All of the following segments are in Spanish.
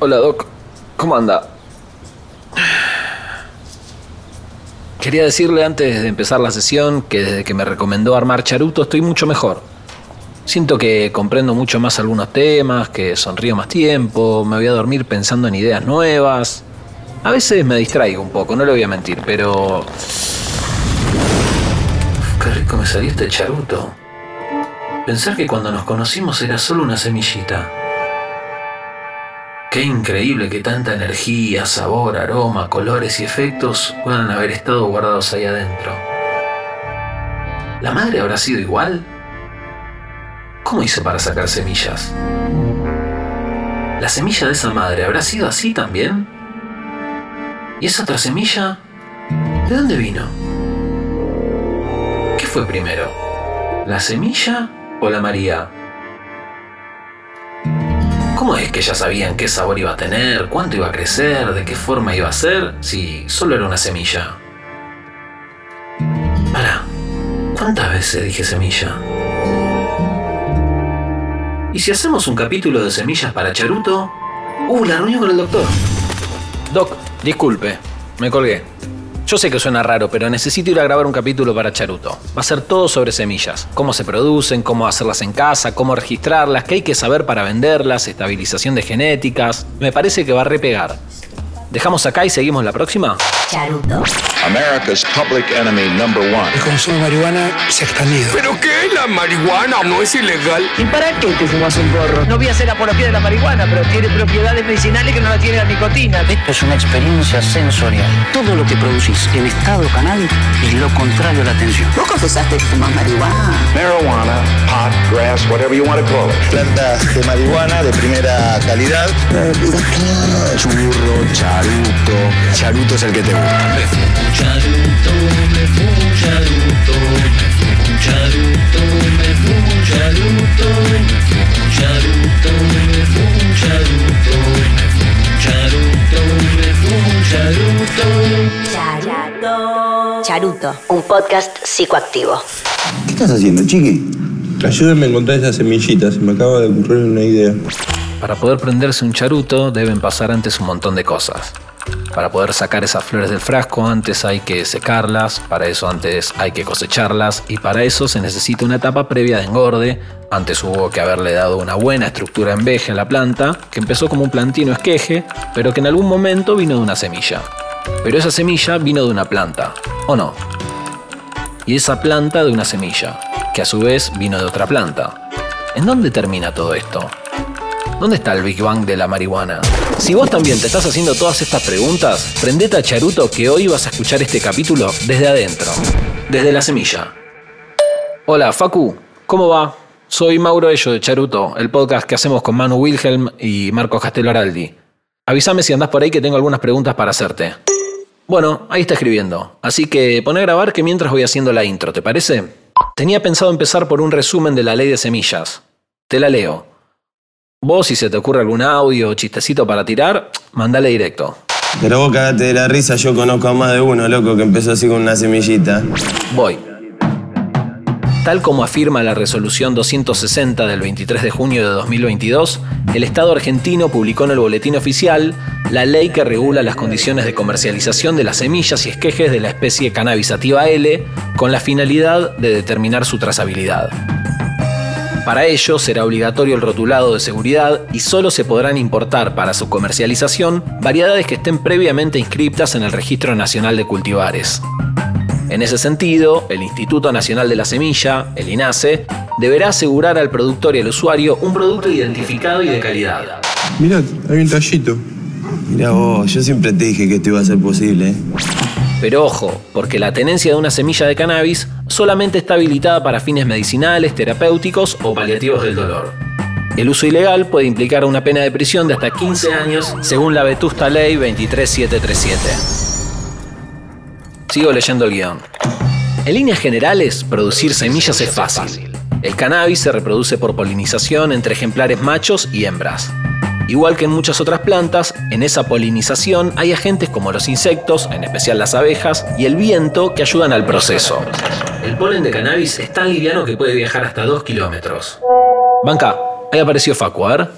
Hola, Doc. ¿Cómo anda? Quería decirle antes de empezar la sesión que desde que me recomendó armar charuto estoy mucho mejor. Siento que comprendo mucho más algunos temas, que sonrío más tiempo, me voy a dormir pensando en ideas nuevas. A veces me distraigo un poco, no le voy a mentir, pero... Qué rico me salió este charuto. Pensar que cuando nos conocimos era solo una semillita. Qué increíble que tanta energía, sabor, aroma, colores y efectos puedan haber estado guardados ahí adentro. ¿La madre habrá sido igual? ¿Cómo hice para sacar semillas? ¿La semilla de esa madre habrá sido así también? ¿Y esa otra semilla? ¿De dónde vino? ¿Qué fue primero? ¿La semilla o la María? ¿Cómo es que ya sabían qué sabor iba a tener, cuánto iba a crecer, de qué forma iba a ser, si solo era una semilla? Para, ¿cuántas veces dije semilla? ¿Y si hacemos un capítulo de semillas para Charuto? Uh, la reunión con el doctor. Doc, disculpe, me colgué. Yo sé que suena raro, pero necesito ir a grabar un capítulo para Charuto. Va a ser todo sobre semillas. Cómo se producen, cómo hacerlas en casa, cómo registrarlas, qué hay que saber para venderlas, estabilización de genéticas. Me parece que va a repegar. ¿Dejamos acá y seguimos la próxima? Charuto. America's public enemy number one. El consumo de marihuana se ha expandido. ¿Pero qué? ¿La marihuana no es ilegal? ¿Y para qué te fumas un porro? No voy a hacer apología de la marihuana, pero tiene propiedades medicinales que no la tiene la nicotina. Esto es una experiencia sensorial. Todo lo que producís en estado canal es lo contrario a la atención. ¿Vos confesaste que fumas marihuana? Marijuana, pot, grass, whatever you want to call it. plantas de marihuana de primera calidad. Churro, charuto. Charuto es el que te gusta. Charuto, me fumo un charuto, me fumo un charuto, me fumo un charuto, me fumo un charuto, me fumo un charuto, me fumo un charuto, me fumo un charuto. Charuto. Charuto, un podcast psicoactivo. ¿Qué estás haciendo, chiqui? Ayúdenme a encontrar esas semillitas, se me acaba de ocurrir una idea. Para poder prenderse un charuto deben pasar antes un montón de cosas. Para poder sacar esas flores del frasco antes hay que secarlas, para eso antes hay que cosecharlas y para eso se necesita una etapa previa de engorde. Antes hubo que haberle dado una buena estructura en veje a la planta, que empezó como un plantino esqueje, pero que en algún momento vino de una semilla. Pero esa semilla vino de una planta, ¿o no? Y esa planta de una semilla, que a su vez vino de otra planta. ¿En dónde termina todo esto? ¿Dónde está el Big Bang de la marihuana? Si vos también te estás haciendo todas estas preguntas, prendete a Charuto que hoy vas a escuchar este capítulo desde adentro, desde la semilla. Hola, Facu, ¿cómo va? Soy Mauro Ello de Charuto, el podcast que hacemos con Manu Wilhelm y Marcos Castelo Araldi. Avísame si andás por ahí que tengo algunas preguntas para hacerte. Bueno, ahí está escribiendo, así que pon a grabar que mientras voy haciendo la intro, ¿te parece? Tenía pensado empezar por un resumen de la ley de semillas. Te la leo. Vos, si se te ocurre algún audio o chistecito para tirar, mandale directo. Pero vos cagate de la risa, yo conozco a más de uno, loco, que empezó así con una semillita. Voy. Tal como afirma la resolución 260 del 23 de junio de 2022, el Estado argentino publicó en el Boletín Oficial la ley que regula las condiciones de comercialización de las semillas y esquejes de la especie Cannabis sativa L con la finalidad de determinar su trazabilidad. Para ello será obligatorio el rotulado de seguridad y solo se podrán importar para su comercialización variedades que estén previamente inscriptas en el Registro Nacional de Cultivares. En ese sentido, el Instituto Nacional de la Semilla, el INASE, deberá asegurar al productor y al usuario un producto identificado y de calidad. Mirá, hay un tallito. Mirá vos, yo siempre te dije que esto iba a ser posible. ¿eh? Pero ojo, porque la tenencia de una semilla de cannabis solamente está habilitada para fines medicinales, terapéuticos o paliativos del dolor. El uso ilegal puede implicar una pena de prisión de hasta 15 años, según la vetusta ley 23737. Sigo leyendo el guion. En líneas generales, producir semillas es fácil. El cannabis se reproduce por polinización entre ejemplares machos y hembras. Igual que en muchas otras plantas, en esa polinización hay agentes como los insectos, en especial las abejas, y el viento que ayudan al proceso. El polen de cannabis es tan liviano que puede viajar hasta 2 kilómetros. Banca, ahí apareció Facu, a ver.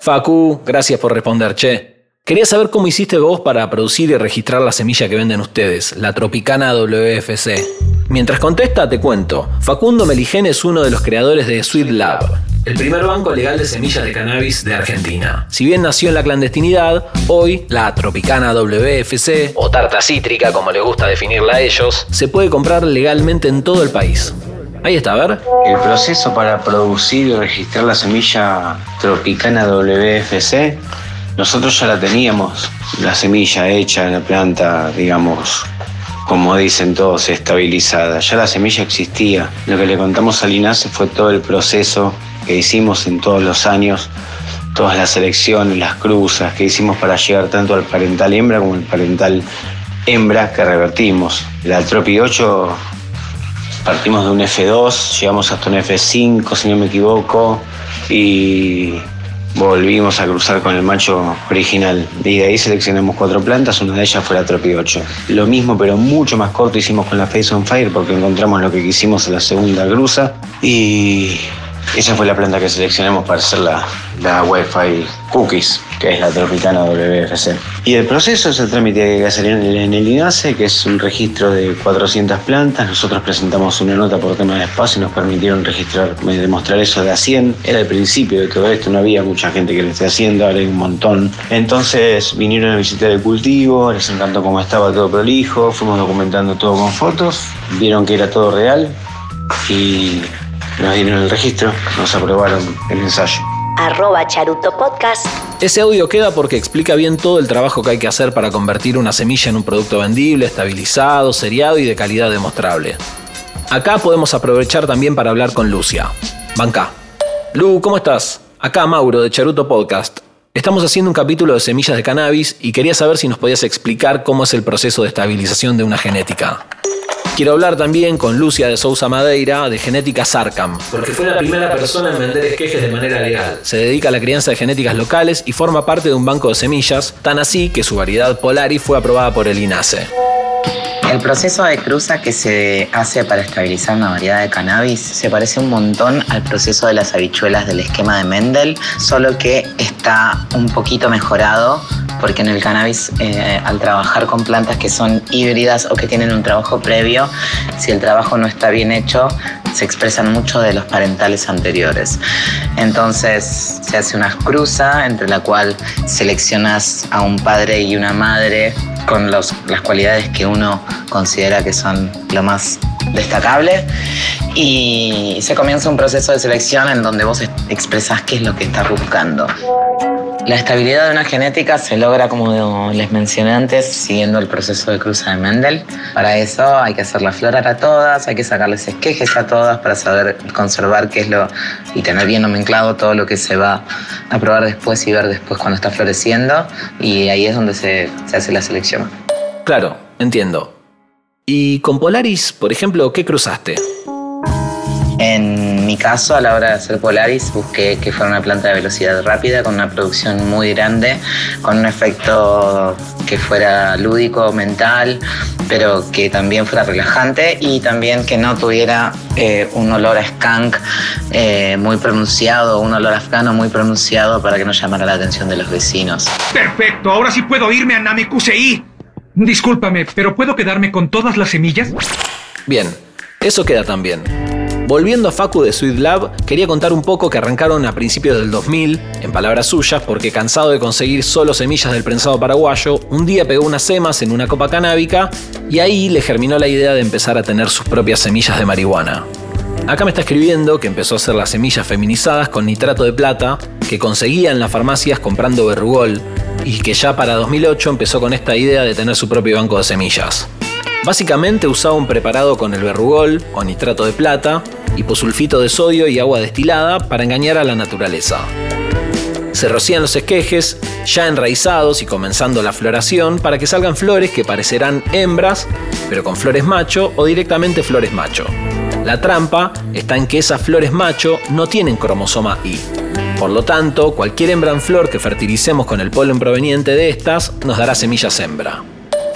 Facu, gracias por responder, che. Quería saber cómo hiciste vos para producir y registrar la semilla que venden ustedes, la Tropicana WFC. Mientras contesta, te cuento. Facundo Meligen es uno de los creadores de Sweet Lab, el primer banco legal de semillas de cannabis de Argentina. Si bien nació en la clandestinidad, hoy la Tropicana WFC, o tarta cítrica como les gusta definirla a ellos, se puede comprar legalmente en todo el país. Ahí está, a ver. El proceso para producir y registrar la semilla Tropicana WFC, nosotros ya la teníamos, la semilla hecha en la planta, digamos, como dicen todos, estabilizada. Ya la semilla existía. Lo que le contamos a Linace fue todo el proceso que hicimos en todos los años, todas las elecciones, las cruzas que hicimos para llegar tanto al parental hembra como al parental hembra que revertimos. La Tropi 8 partimos de un F2, llegamos hasta un F5 si no me equivoco y volvimos a cruzar con el macho original. Y de ahí seleccionamos cuatro plantas, una de ellas fue la Tropi 8. Lo mismo, pero mucho más corto hicimos con la Face on Fire porque encontramos lo que quisimos en la segunda cruza y esa fue la planta que seleccionamos para hacer la, la Wi-Fi Cookies, que es la Tropicana WFC. Y el proceso es el trámite que hay que en el, en INASE, que es un registro de 400 plantas. Nosotros presentamos una nota por tema de espacio y nos permitieron registrar, demostrar eso de a 100. Era el principio de todo esto, no había mucha gente que lo esté haciendo, ahora hay un montón. Entonces vinieron a visitar el cultivo, les encantó cómo estaba todo prolijo, fuimos documentando todo con fotos, vieron que era todo real y nos dieron el registro, nos aprobaron el ensayo. Arroba Charuto Podcast. Ese audio queda porque explica bien todo el trabajo que hay que hacer para convertir una semilla en un producto vendible, estabilizado, seriado y de calidad demostrable. Acá podemos aprovechar también para hablar con Lucia. Banca. Lu, ¿cómo estás? Acá Mauro de Charuto Podcast. Estamos haciendo un capítulo de semillas de cannabis y quería saber si nos podías explicar cómo es el proceso de estabilización de una genética. Quiero hablar también con Lucia de Sousa Madeira de Genética Sarcam, porque fue la primera persona en vender esquejes de manera legal. Se dedica a la crianza de genéticas locales y forma parte de un banco de semillas, tan así que su variedad Polari fue aprobada por el INASE. El proceso de cruza que se hace para estabilizar una variedad de cannabis se parece un montón al proceso de las habichuelas del esquema de Mendel, solo que está un poquito mejorado porque en el cannabis eh, al trabajar con plantas que son híbridas o que tienen un trabajo previo, si el trabajo no está bien hecho, se expresan mucho de los parentales anteriores. Entonces se hace una cruza entre la cual seleccionas a un padre y una madre con los, las cualidades que uno considera que son lo más destacable y se comienza un proceso de selección en donde vos expresás qué es lo que estás buscando. La estabilidad de una genética se logra, como les mencioné antes, siguiendo el proceso de cruza de Mendel. Para eso hay que hacer la florar a todas, hay que sacarles esquejes a todas para saber conservar qué es lo y tener bien nomenclado todo lo que se va a probar después y ver después cuando está floreciendo. Y ahí es donde se hace la selección. Claro, entiendo. ¿Y con Polaris, por ejemplo, qué cruzaste? En mi caso, a la hora de hacer Polaris, busqué que fuera una planta de velocidad rápida, con una producción muy grande, con un efecto que fuera lúdico, mental, pero que también fuera relajante y también que no tuviera eh, un olor a skunk eh, muy pronunciado, un olor afgano muy pronunciado para que no llamara la atención de los vecinos. Perfecto, ahora sí puedo irme a Namekusei. Discúlpame, ¿pero puedo quedarme con todas las semillas? Bien, eso queda también. Volviendo a Facu de Sweet Lab, quería contar un poco que arrancaron a principios del 2000, en palabras suyas, porque cansado de conseguir solo semillas del prensado paraguayo, un día pegó unas semas en una copa canábica y ahí le germinó la idea de empezar a tener sus propias semillas de marihuana. Acá me está escribiendo que empezó a hacer las semillas feminizadas con nitrato de plata, que conseguía en las farmacias comprando verrugol, y que ya para 2008 empezó con esta idea de tener su propio banco de semillas. Básicamente usaba un preparado con el verrugol o nitrato de plata, hiposulfito de sodio y agua destilada para engañar a la naturaleza. Se rocían los esquejes, ya enraizados y comenzando la floración, para que salgan flores que parecerán hembras, pero con flores macho o directamente flores macho. La trampa está en que esas flores macho no tienen cromosoma Y. Por lo tanto, cualquier hembra en flor que fertilicemos con el polen proveniente de estas nos dará semillas hembra.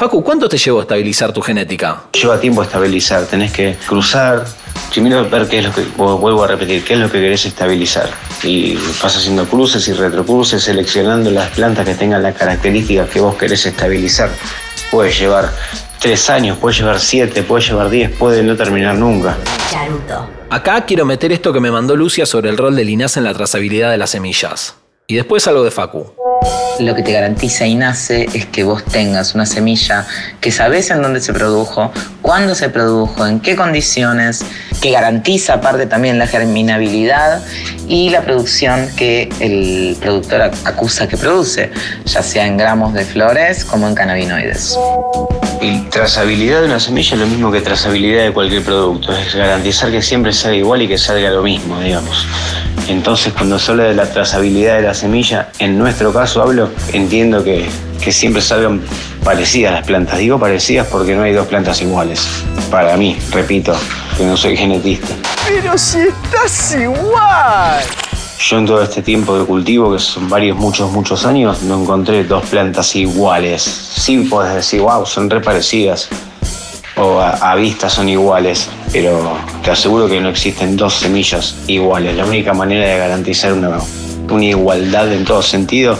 Facu, ¿cuánto te llevó a estabilizar tu genética? Lleva tiempo estabilizar, tenés que cruzar, primero ver qué es lo que, vuelvo a repetir, qué es lo que querés estabilizar. Y vas haciendo cruces y retrocruces, seleccionando las plantas que tengan las características que vos querés estabilizar. Puede llevar tres años, puede llevar siete, puede llevar diez, puede no terminar nunca. Charuto. Acá quiero meter esto que me mandó Lucia sobre el rol del INASE en la trazabilidad de las semillas. Y después algo de Facu. Lo que te garantiza INASE es que vos tengas una semilla que sabes en dónde se produjo, cuándo se produjo, en qué condiciones, que garantiza aparte también la germinabilidad y la producción que el productor acusa que produce, ya sea en gramos de flores como en cannabinoides. Y trazabilidad de una semilla es lo mismo que trazabilidad de cualquier producto, es garantizar que siempre salga igual y que salga lo mismo, digamos. Entonces, cuando se habla de la trazabilidad de la semilla, en nuestro caso hablo, entiendo que, que siempre salgan parecidas las plantas. Digo parecidas porque no hay dos plantas iguales. Para mí, repito, que no soy genetista. Pero si estás igual. Yo en todo este tiempo de cultivo, que son varios, muchos, muchos años, no encontré dos plantas iguales. Sí puedes decir, wow, son re parecidas. O a, vista son iguales, pero te aseguro que no existen dos semillas iguales. La única manera de garantizar una, una igualdad en todo sentido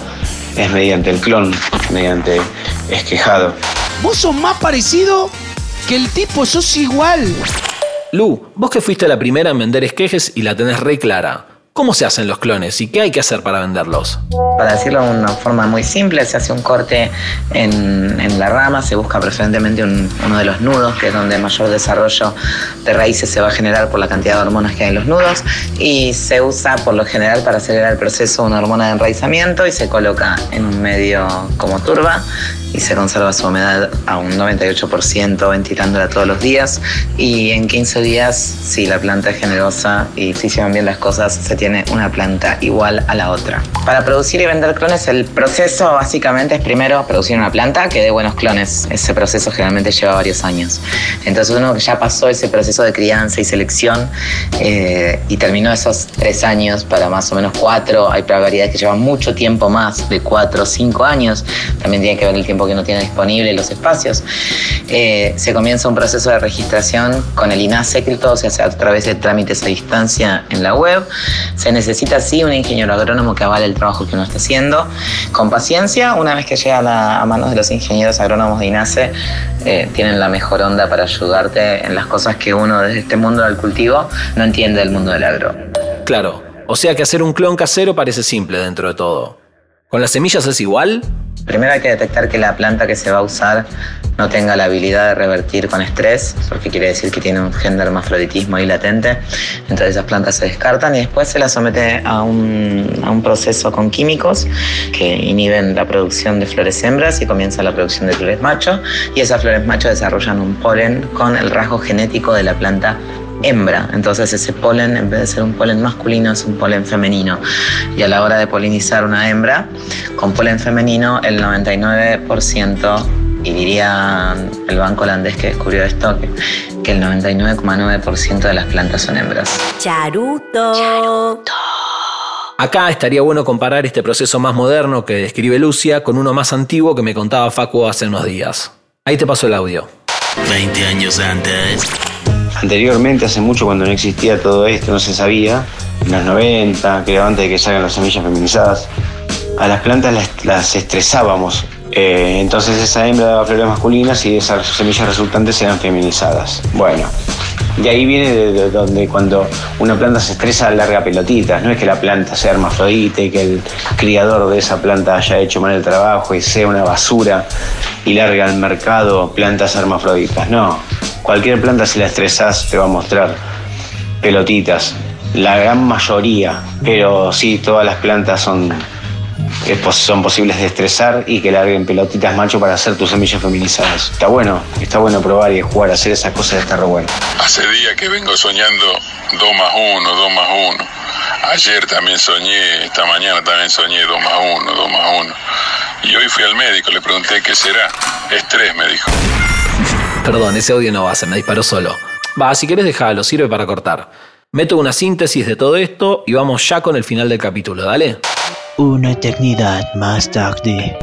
es mediante el clon, mediante esquejado. Vos sos más parecido que el tipo, sos igual. Lu, vos que fuiste la primera en vender esquejes y la tenés re clara. ¿Cómo se hacen los clones y qué hay que hacer para venderlos? Para decirlo de una forma muy simple, se hace un corte en, la rama, se busca preferentemente uno de los nudos, que es donde mayor desarrollo de raíces se va a generar por la cantidad de hormonas que hay en los nudos, y se usa por lo general para acelerar el proceso una hormona de enraizamiento y se coloca en un medio como turba y se conserva su humedad a un 98% ventilándola todos los días y en 15 días si la planta es generosa y si se van bien las cosas se tiene una planta igual a la otra. Para producir y vender clones el proceso básicamente es primero producir una planta que dé buenos clones. Ese proceso generalmente lleva varios años. Entonces uno que ya pasó ese proceso de crianza y selección eh, y terminó esos tres años para más o menos cuatro, hay variedades que llevan mucho tiempo más, de cuatro o cinco años, también tiene que ver el tiempo que no tiene disponible los espacios. Eh, se comienza un proceso de registración con el INASE, que todo se hace a través de trámites a distancia en la web. Se necesita sí un ingeniero agrónomo que avale el trabajo que uno está haciendo. Con paciencia, una vez que llega a, manos de los ingenieros agrónomos de INASE, eh, tienen la mejor onda para ayudarte en las cosas que uno desde este mundo del cultivo no entiende del mundo del agro. Claro, o sea que hacer un clon casero parece simple dentro de todo. ¿Con las semillas es igual? Primero hay que detectar que la planta que se va a usar no tenga la habilidad de revertir con estrés, porque quiere decir que tiene un gen de hermafroditismo ahí latente. Entonces esas plantas se descartan y después se las somete a un, a un proceso con químicos que inhiben la producción de flores hembras y comienza la producción de flores macho. Y esas flores macho desarrollan un polen con el rasgo genético de la planta hembra. Entonces ese polen, en vez de ser un polen masculino, es un polen femenino. Y a la hora de polinizar una hembra con polen femenino, el 99%, y diría el banco holandés que descubrió esto, que, el 99,9% de las plantas son hembras. Charuto. Charuto. Acá estaría bueno comparar este proceso más moderno que describe Lucia con uno más antiguo que me contaba Facu hace unos días. Ahí te paso el audio. 20 años antes. Anteriormente, hace mucho cuando no existía todo esto, no se sabía, en los 90, creo antes de que salgan las semillas feminizadas, a las plantas las, estresábamos. Eh, entonces esa hembra daba flores masculinas y esas semillas resultantes eran feminizadas. Bueno, de ahí viene de, donde cuando una planta se estresa larga pelotitas. No es que la planta sea hermafrodita y que el criador de esa planta haya hecho mal el trabajo y sea una basura y larga al mercado plantas hermafroditas. No, Cualquier planta si la estresas te va a mostrar pelotitas. La gran mayoría, pero sí, todas las plantas son, son posibles de estresar y que larguen pelotitas macho para hacer tus semillas feminizadas. Está bueno, está bueno probar y jugar, hacer esas cosas está re bueno. Hace días que vengo soñando 2 más 1, 2 más 1. Ayer también soñé, esta mañana también soñé 2 más 1, 2 más 1. Y hoy fui al médico, le pregunté qué será. Estrés, me dijo. Perdón, ese audio no va, se me disparó solo. Va, si querés dejarlo, sirve para cortar. Meto una síntesis de todo esto y vamos ya con el final del capítulo, dale. Una eternidad más tarde.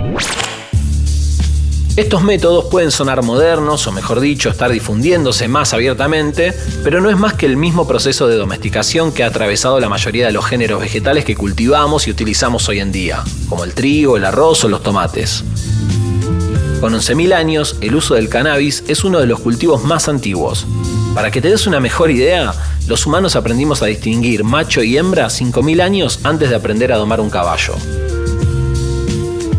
Estos métodos pueden sonar modernos o mejor dicho estar difundiéndose más abiertamente, pero no es más que el mismo proceso de domesticación que ha atravesado la mayoría de los géneros vegetales que cultivamos y utilizamos hoy en día, como el trigo, el arroz o los tomates. Con 11.000 años, el uso del cannabis es uno de los cultivos más antiguos. Para que te des una mejor idea, los humanos aprendimos a distinguir macho y hembra 5.000 años antes de aprender a domar un caballo.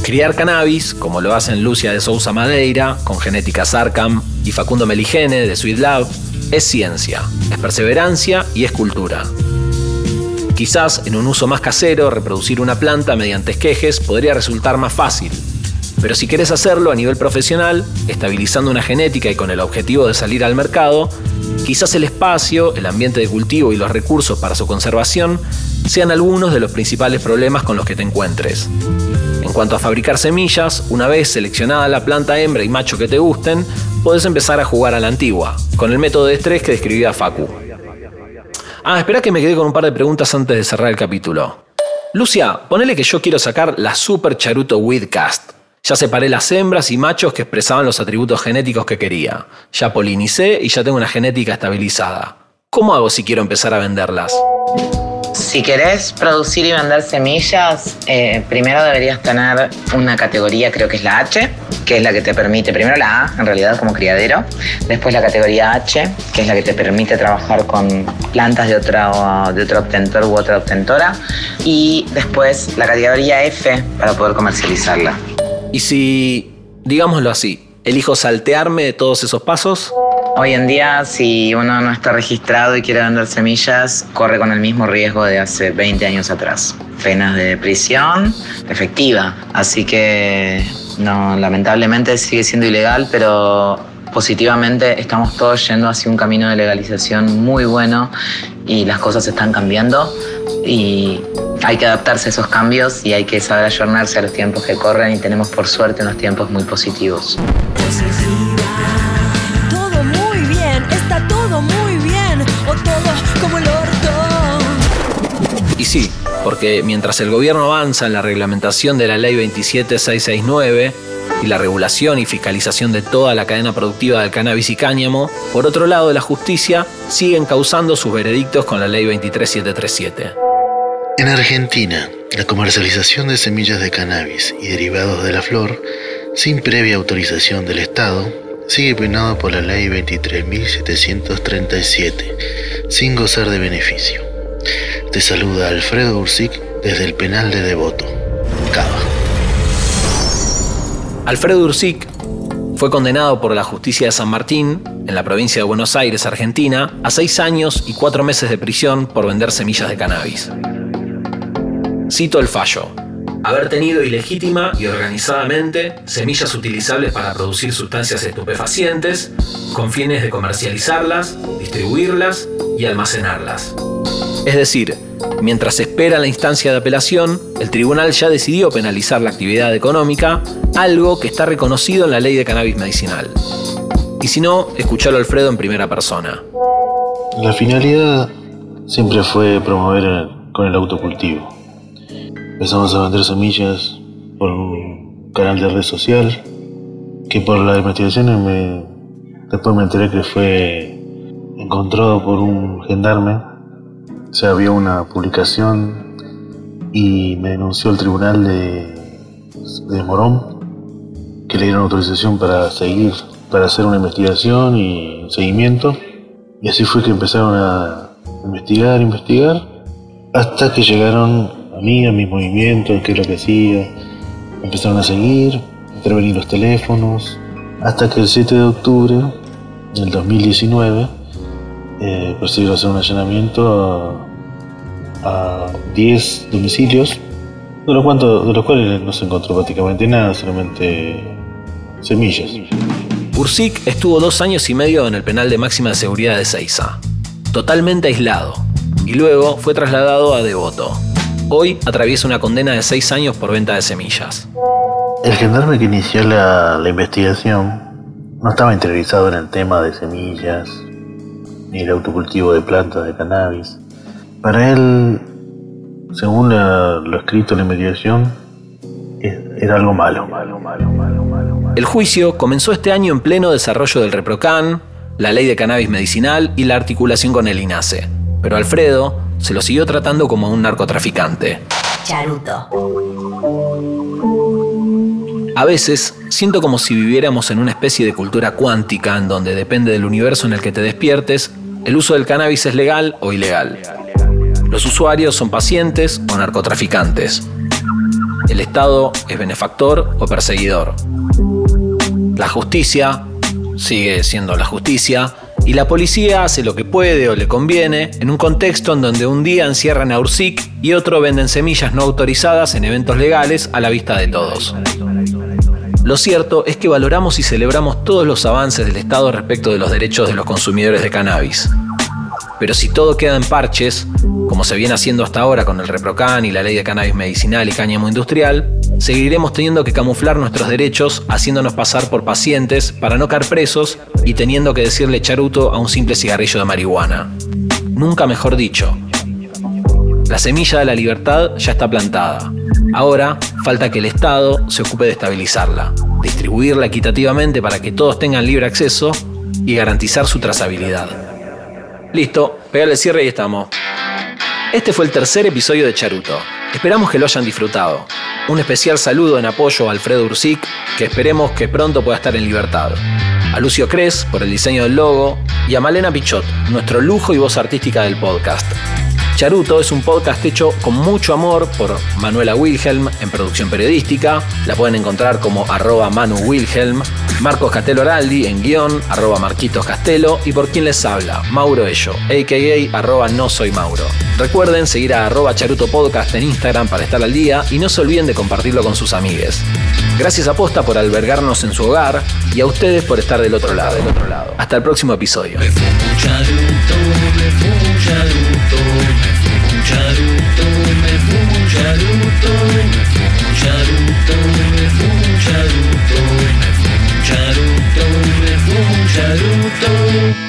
Criar cannabis, como lo hacen Lucia de Sousa Madeira, con genética Sarkam, y Facundo Meligene, de Sweet Lab, es ciencia, es perseverancia y es cultura. Quizás en un uso más casero, reproducir una planta mediante esquejes podría resultar más fácil. Pero si querés hacerlo a nivel profesional, estabilizando una genética y con el objetivo de salir al mercado, quizás el espacio, el ambiente de cultivo y los recursos para su conservación sean algunos de los principales problemas con los que te encuentres. En cuanto a fabricar semillas, una vez seleccionada la planta hembra y macho que te gusten, podés empezar a jugar a la antigua, con el método de estrés que describía Facu. Ah, espera que me quedé con un par de preguntas antes de cerrar el capítulo. Lucia, ponele que yo quiero sacar la Super Charuto Weedcast. Ya separé las hembras y machos que expresaban los atributos genéticos que quería. Ya polinicé y ya tengo una genética estabilizada. ¿Cómo hago si quiero empezar a venderlas? Si querés producir y vender semillas, eh, primero deberías tener una categoría, creo que es la H, que es la que te permite, primero la A, en realidad como criadero, después la categoría H, que es la que te permite trabajar con plantas de, otra, de otro obtentor u otra obtentora, y después la categoría F para poder comercializarla. ¿Y si, digámoslo así, elijo saltearme de todos esos pasos? Hoy en día, si uno no está registrado y quiere vender semillas, corre con el mismo riesgo de hace 20 años atrás. Penas de prisión efectiva. Así que, no, lamentablemente sigue siendo ilegal, pero positivamente estamos todos yendo hacia un camino de legalización muy bueno y las cosas están cambiando y hay que adaptarse a esos cambios y hay que saber ayornarse a los tiempos que corren y tenemos por suerte unos tiempos muy positivos. Y sí, porque mientras el gobierno avanza en la reglamentación de la Ley 27669 y la regulación y fiscalización de toda la cadena productiva del cannabis y cáñamo, por otro lado la justicia sigue encauzando sus veredictos con la Ley 23737. En Argentina, la comercialización de semillas de cannabis y derivados de la flor, sin previa autorización del Estado, sigue penado por la Ley 23.737, sin gozar de beneficio. Te saluda Alfredo Ursic desde el penal de Devoto, Cava. Alfredo Ursic fue condenado por la justicia de San Martín, en la provincia de Buenos Aires, Argentina, a seis años y cuatro meses de prisión por vender semillas de cannabis. Cito el fallo. Haber tenido ilegítima y organizadamente semillas utilizables para producir sustancias estupefacientes con fines de comercializarlas, distribuirlas y almacenarlas. Es decir, mientras espera la instancia de apelación, el tribunal ya decidió penalizar la actividad económica, algo que está reconocido en la ley de cannabis medicinal. Y si no, escuchalo Alfredo en primera persona. La finalidad siempre fue promover con el autocultivo. Empezamos a vender semillas por un canal de red social que por la investigación me, después me enteré que fue encontrado por un gendarme o sea, había una publicación y me denunció el tribunal de, de Morón que le dieron autorización para seguir, para hacer una investigación y seguimiento. Y así fue que empezaron a investigar, investigar, hasta que llegaron a mí, a mis movimientos, qué es lo que hacía. Empezaron a seguir, intervenir los teléfonos, hasta que el 7 de octubre del 2019 eh, procedieron a hacer un allanamiento a, 10 domicilios, de los, de los cuales no se encontró prácticamente nada, solamente semillas. Ursic estuvo dos años y medio en el penal de máxima seguridad de Seiza, totalmente aislado, y luego fue trasladado a Devoto. Hoy atraviesa una condena de seis años por venta de semillas. El gendarme que inició la, la investigación no estaba interiorizado en el tema de semillas, ni el autocultivo de plantas de cannabis. Para él, según lo escrito en la investigación, era algo malo, malo, malo, malo, malo, El juicio comenzó este año en pleno desarrollo del ReproCan, la ley de cannabis medicinal y la articulación con el INASE. Pero Alfredo se lo siguió tratando como un narcotraficante. Charuto. A veces siento como si viviéramos en una especie de cultura cuántica en donde depende del universo en el que te despiertes, el uso del cannabis es legal o ilegal. Los usuarios son pacientes o narcotraficantes. El Estado es benefactor o perseguidor. La justicia sigue siendo la justicia y la policía hace lo que puede o le conviene en un contexto en donde un día encierran a Ursic y otro venden semillas no autorizadas en eventos legales a la vista de todos. Lo cierto es que valoramos y celebramos todos los avances del Estado respecto de los derechos de los consumidores de cannabis. Pero si todo queda en parches, como se viene haciendo hasta ahora con el ReproCan y la ley de cannabis medicinal y cáñamo industrial, seguiremos teniendo que camuflar nuestros derechos haciéndonos pasar por pacientes para no caer presos y teniendo que decirle charuto a un simple cigarrillo de marihuana. Nunca mejor dicho. La semilla de la libertad ya está plantada. Ahora falta que el Estado se ocupe de estabilizarla, distribuirla equitativamente para que todos tengan libre acceso y garantizar su trazabilidad. Listo, pégale el cierre y estamos. Este fue el tercer episodio de Charuto. Esperamos que lo hayan disfrutado. Un especial saludo en apoyo a Alfredo Ursic, que esperemos que pronto pueda estar en libertad. A Lucio Cres por el diseño del logo y a Malena Pichot, nuestro lujo y voz artística del podcast. Charuto es un podcast hecho con mucho amor por Manuela Wilhelm en producción periodística. La pueden encontrar como arroba Manu Wilhelm, Marcos Castelo Araldi en guion, arroba Marquitos Castelo y por quien les habla, Mauro Ello, a.k.a. arroba no soy Mauro. Recuerden seguir a arroba Charuto Podcast en Instagram para estar al día y no se olviden de compartirlo con sus amigues. Gracias a Posta por albergarnos en su hogar y a ustedes por estar del otro lado. Del otro lado. Hasta el próximo episodio. Charuto, me fumo charuto, me fumo charuto, me fumo charuto, me fumo charuto.